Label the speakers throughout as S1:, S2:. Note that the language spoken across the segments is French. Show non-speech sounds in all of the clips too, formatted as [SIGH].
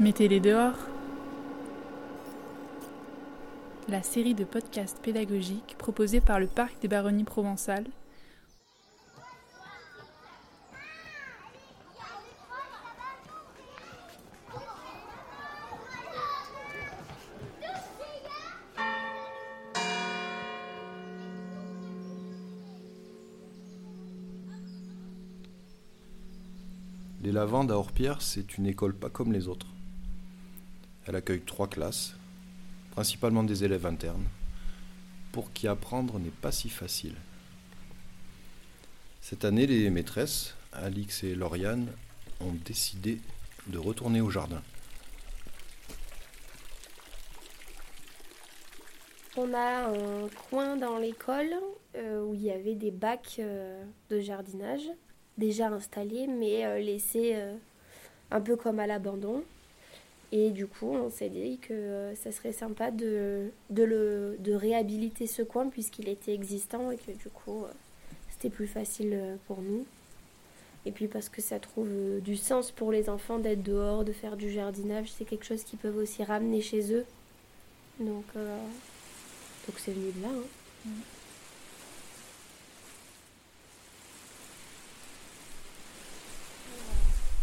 S1: Mettez-les dehors. La série de podcasts pédagogiques proposée par le Parc des Baronnies provençales
S2: Les Lavandes à Orpierre, c'est une école pas comme les autres. Elle accueille trois classes, principalement des élèves internes, pour qui apprendre n'est pas si facile. Cette année, les maîtresses, Alix et Lauriane, ont décidé de retourner au jardin.
S3: On a un coin dans l'école euh, où il y avait des bacs euh, de jardinage déjà installés mais euh, laissés un peu comme à l'abandon. Et du coup, on s'est dit que euh, ça serait sympa de, de, le, de réhabiliter ce coin puisqu'il était existant et que du coup, euh, c'était plus facile euh, pour nous. Et puis parce que ça trouve du sens pour les enfants d'être dehors, de faire du jardinage, c'est quelque chose qu'ils peuvent aussi ramener chez eux. Donc, donc c'est venu de là. hein.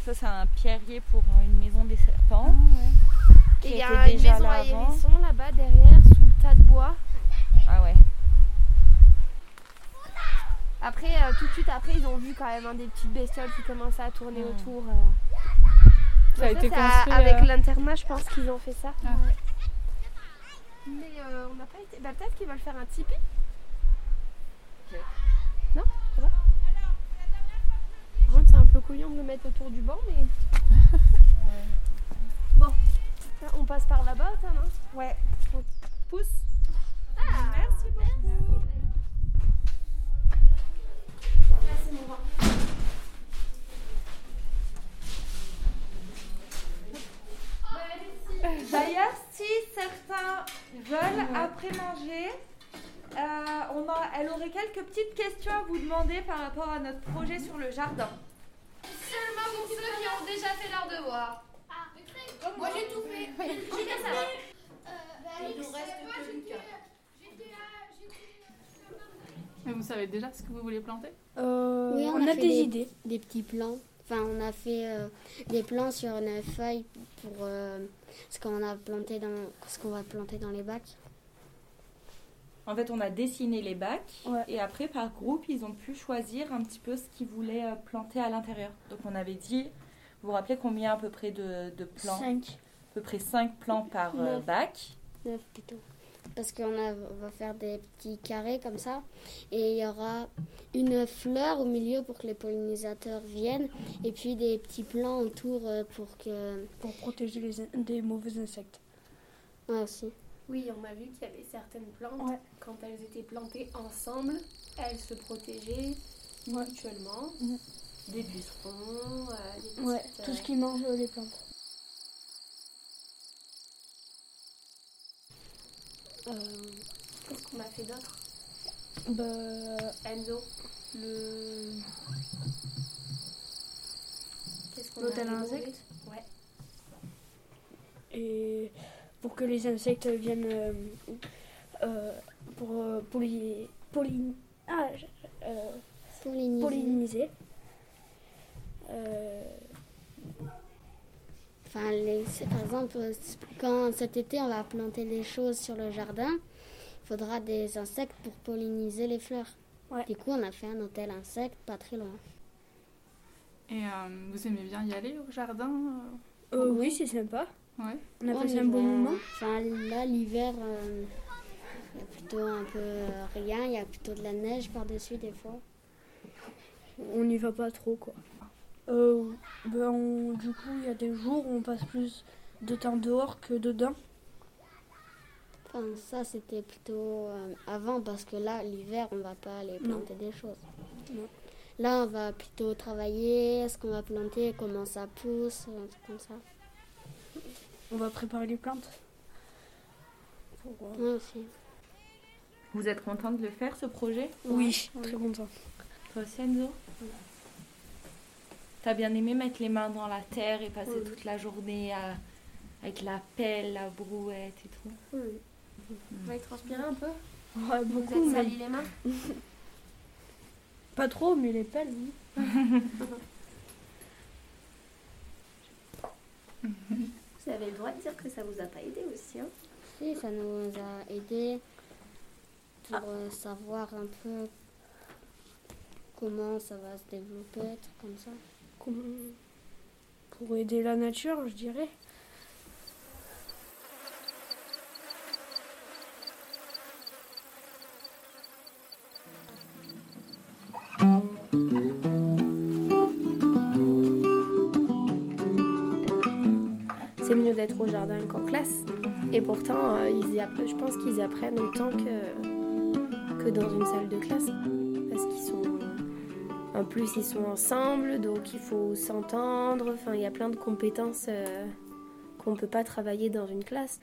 S4: Ça, c'est un pierrier pour une maison des serpents. qui
S3: Et il y a une maison
S4: là
S3: à hérisson là-bas derrière, sous le tas de bois.
S4: Ah ouais.
S3: Après, euh, tout de suite après, ils ont vu quand même hein, des petites bestioles qui commençaient à tourner
S4: Hmm.
S3: autour. euh.
S1: Ça a été construit,
S3: Avec
S1: euh,
S3: l'internat, je pense qu'ils ont fait ça.
S1: Ah.
S3: Ouais. Mais euh, on n'a pas été. Bah, peut-être qu'ils veulent faire un tipi Ça va Par contre, c'est un peu couillon de le mettre autour du banc, mais. [LAUGHS] bon, on passe par là-bas, ça, non
S4: Ouais.
S3: Pousse.
S4: Merci beaucoup.
S3: Là, c'est mon banc.
S4: D'ailleurs, si certains veulent, après manger, euh, on a, elle aurait quelques petites questions à vous demander par rapport à notre projet sur le jardin.
S5: Seulement pour ceux qui ont déjà fait leur devoir. Moi j'ai tout fait. [LAUGHS] J'ai fait ça. Il nous reste que Lucas.
S1: Mais vous savez déjà ce que vous voulez planter?
S3: Euh,
S6: Oui,
S3: on, a,
S6: fait
S3: des, idées.
S6: Des petits plans. Enfin, on a fait euh, des plans sur une feuille pour euh, ce qu'on a planté dans ce qu'on va planter dans les bacs.
S4: En fait, on a dessiné les bacs
S3: Ouais.
S4: et après, par groupe, ils ont pu choisir un petit peu ce qu'ils voulaient euh, planter à l'intérieur. Donc, on avait dit, vous vous rappelez combien à peu près de, de plants?
S3: 5.
S4: À peu près 5 plants par euh, bac.
S6: Neuf plutôt. Parce qu'on va faire des petits carrés comme ça. Et il y aura une fleur au milieu pour que les pollinisateurs viennent. Et puis des petits plants autour euh, pour que.
S7: pour protéger les in- des mauvais insectes.
S6: Ouais, aussi.
S3: Oui, on a vu qu'il y avait certaines plantes,
S7: Ouais.
S3: quand elles étaient plantées ensemble, elles se protégeaient mutuellement. Des buissons, euh, des
S7: Ouais, tout ce qui mange euh, les plantes.
S3: euh, Qu'est-ce qu'on a fait d'autre?
S7: Bah,
S3: Enzo,
S7: le...
S3: qu'est-ce qu'on
S7: L'hôtel
S3: a
S7: à
S3: demandé
S7: insectes
S3: Ouais.
S7: Et pour que les insectes viennent euh, euh, pour euh, poly... poly- ah, euh,
S6: Polliniser.
S7: polliniser. Euh,
S6: Enfin, les- par exemple, quand cet été on va planter des choses sur le jardin, il faudra des insectes pour polliniser les fleurs.
S7: Ouais.
S6: Du coup, on a fait un hôtel insectes pas très loin.
S1: Et euh, vous aimez bien y aller au jardin
S7: euh, oui, c'est sympa.
S1: Ouais.
S7: On a
S6: Ouais,
S7: passé un bon moment.
S6: Enfin, là, l'hiver, euh, il y a plutôt un peu euh, rien, il y a plutôt de la neige par-dessus des fois.
S7: On n'y va pas trop, quoi. Euh, ben, on- du coup, il y a des jours où on passe plus de temps dehors que dedans.
S6: Enfin, ça, c'était plutôt euh, avant parce que là, l'hiver, on va pas aller
S7: Non.
S6: planter des choses.
S7: Non.
S6: Là, on va plutôt travailler, ce qu'on va planter, comment ça pousse, un truc comme ça.
S7: On va préparer les plantes. Pour, euh,
S6: Moi aussi.
S4: Vous êtes content de le faire, ce projet?
S7: Oui, très content.
S4: Toi aussi, Enzo? T'as bien aimé mettre les mains dans la terre et passer
S3: Oui.
S4: toute la journée à, avec la pelle, la brouette et tout?
S3: Oui. Vous avez transpiré un peu?
S7: Ouais,
S3: Vous
S7: beaucoup.
S3: êtes sali les mains?
S7: Pas trop, mais les pelles, oui. [LAUGHS] [LAUGHS]
S3: Vous avez le droit de dire que ça vous a pas aidé aussi. Hein
S6: Si, ça nous a aidé pour euh, savoir un peu comment ça va se développer, comme ça.
S7: Pour aider la nature, je dirais.
S3: C'est mieux d'être au jardin qu'en classe. Et pourtant, euh, ils y je pense qu'ils apprennent autant que, dans une salle de classe. Parce qu'ils sont. En plus, ils sont ensemble, donc il faut s'entendre. Enfin, il y a plein de compétences euh, qu'on ne peut pas travailler dans une classe.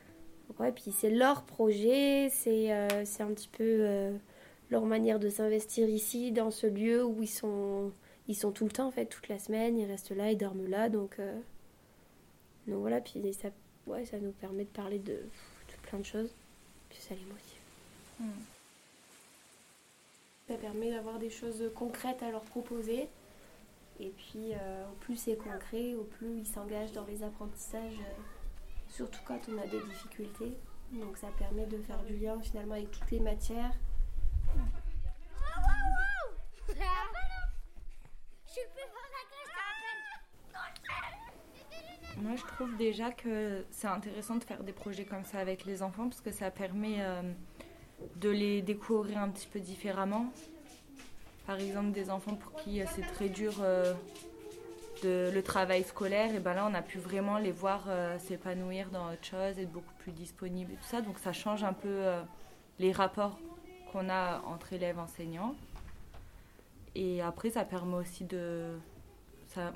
S3: Ouais, puis c'est leur projet, c'est euh, un petit peu euh, leur manière de s'investir ici, dans ce lieu où ils sont, ils sont tout le temps, en fait, toute la semaine. Ils restent là, ils dorment là, donc. Donc voilà, puis ça, ouais, ça nous permet de parler de, de plein de choses. Puis ça les motive.
S4: Mm.
S3: Ça permet d'avoir des choses concrètes à leur proposer. Et puis, euh, au plus c'est concret, au plus ils s'engagent dans les apprentissages, euh, surtout quand on a des difficultés. Donc ça permet de faire du lien finalement avec toutes les matières.
S4: Moi, je trouve déjà que c'est intéressant de faire des projets comme ça avec les enfants parce que ça permet euh, de les découvrir un petit peu différemment. Par exemple, des enfants pour qui euh, c'est très dur euh, le travail scolaire, et ben là, on a pu vraiment les voir s'épanouir dans autre chose, être beaucoup plus disponibles et tout ça. Donc, ça change un peu les rapports qu'on a entre élèves enseignants. Et après, ça permet aussi de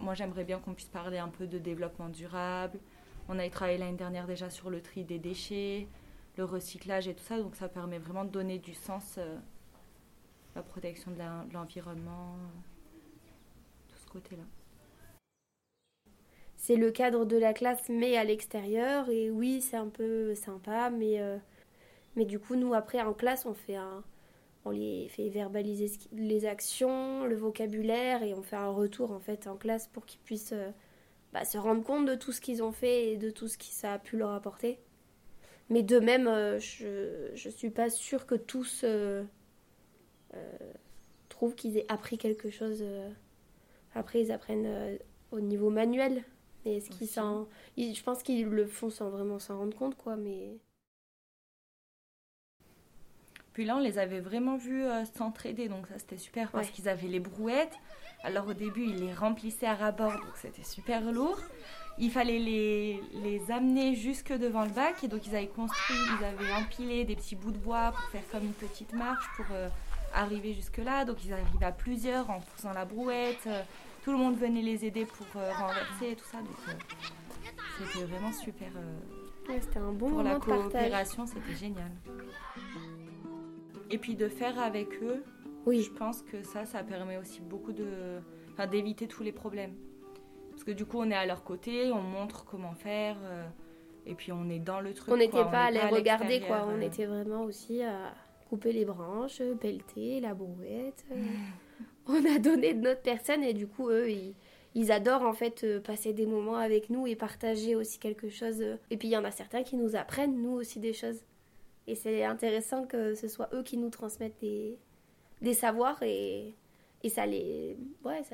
S4: moi, j'aimerais bien qu'on puisse parler un peu de développement durable. On a travaillé l'année dernière déjà sur le tri des déchets, le recyclage et tout ça. Donc, ça permet vraiment de donner du sens euh, à la protection de l'environnement, euh, tout ce côté-là.
S3: c'est le cadre de la classe mais à l'extérieur et oui c'est un peu sympa mais euh, mais du coup nous après en classe on fait un on les fait verbaliser les actions le vocabulaire et on fait un retour en fait en classe pour qu'ils puissent euh, bah, se rendre compte de tout ce qu'ils ont fait et de tout ce que ça a pu leur apporter. Mais de même euh, je je suis pas sûre que tous euh, trouvent qu'ils aient appris quelque chose après ils apprennent au niveau manuel. Mais est-ce qu'ils s'en... Je pense qu'ils le font sans vraiment s'en rendre compte, quoi, mais...
S4: Puis là, on les avait vraiment vus euh, s'entraider, donc ça c'était super parce
S3: Ouais.
S4: qu'ils avaient les brouettes. Alors au début, ils les remplissaient à ras-bord, donc c'était super lourd. Il fallait les, les amener jusque devant le bac, et donc ils avaient construit, ils avaient empilé des petits bouts de bois pour faire comme une petite marche pour euh, arriver jusque-là. Donc ils arrivaient à plusieurs en poussant la brouette. euh, tout le monde venait les aider pour renverser et tout ça. Donc c'était vraiment super.
S3: Ouais, c'était un bon
S4: pour
S3: moment
S4: la coopération, c'était génial. Et puis de faire avec eux,
S3: Oui,
S4: je pense que ça, ça permet aussi beaucoup de, enfin, d'éviter tous les problèmes. Parce que du coup, on est à leur côté, on montre comment faire, euh, et puis on est dans le truc.
S3: on n'était pas à les regarder, quoi. On
S4: euh.
S3: était vraiment aussi à couper les branches, pelleter la brouette. [LAUGHS] on a donné de notre personne, et du coup, eux, ils... ils adorent, en fait, euh, passer des moments avec nous et partager aussi quelque chose. Et puis, il y en a certains qui nous apprennent, nous aussi, des choses. Et c'est intéressant que ce soit eux qui nous transmettent des, des savoirs, et, et ça les... Ouais,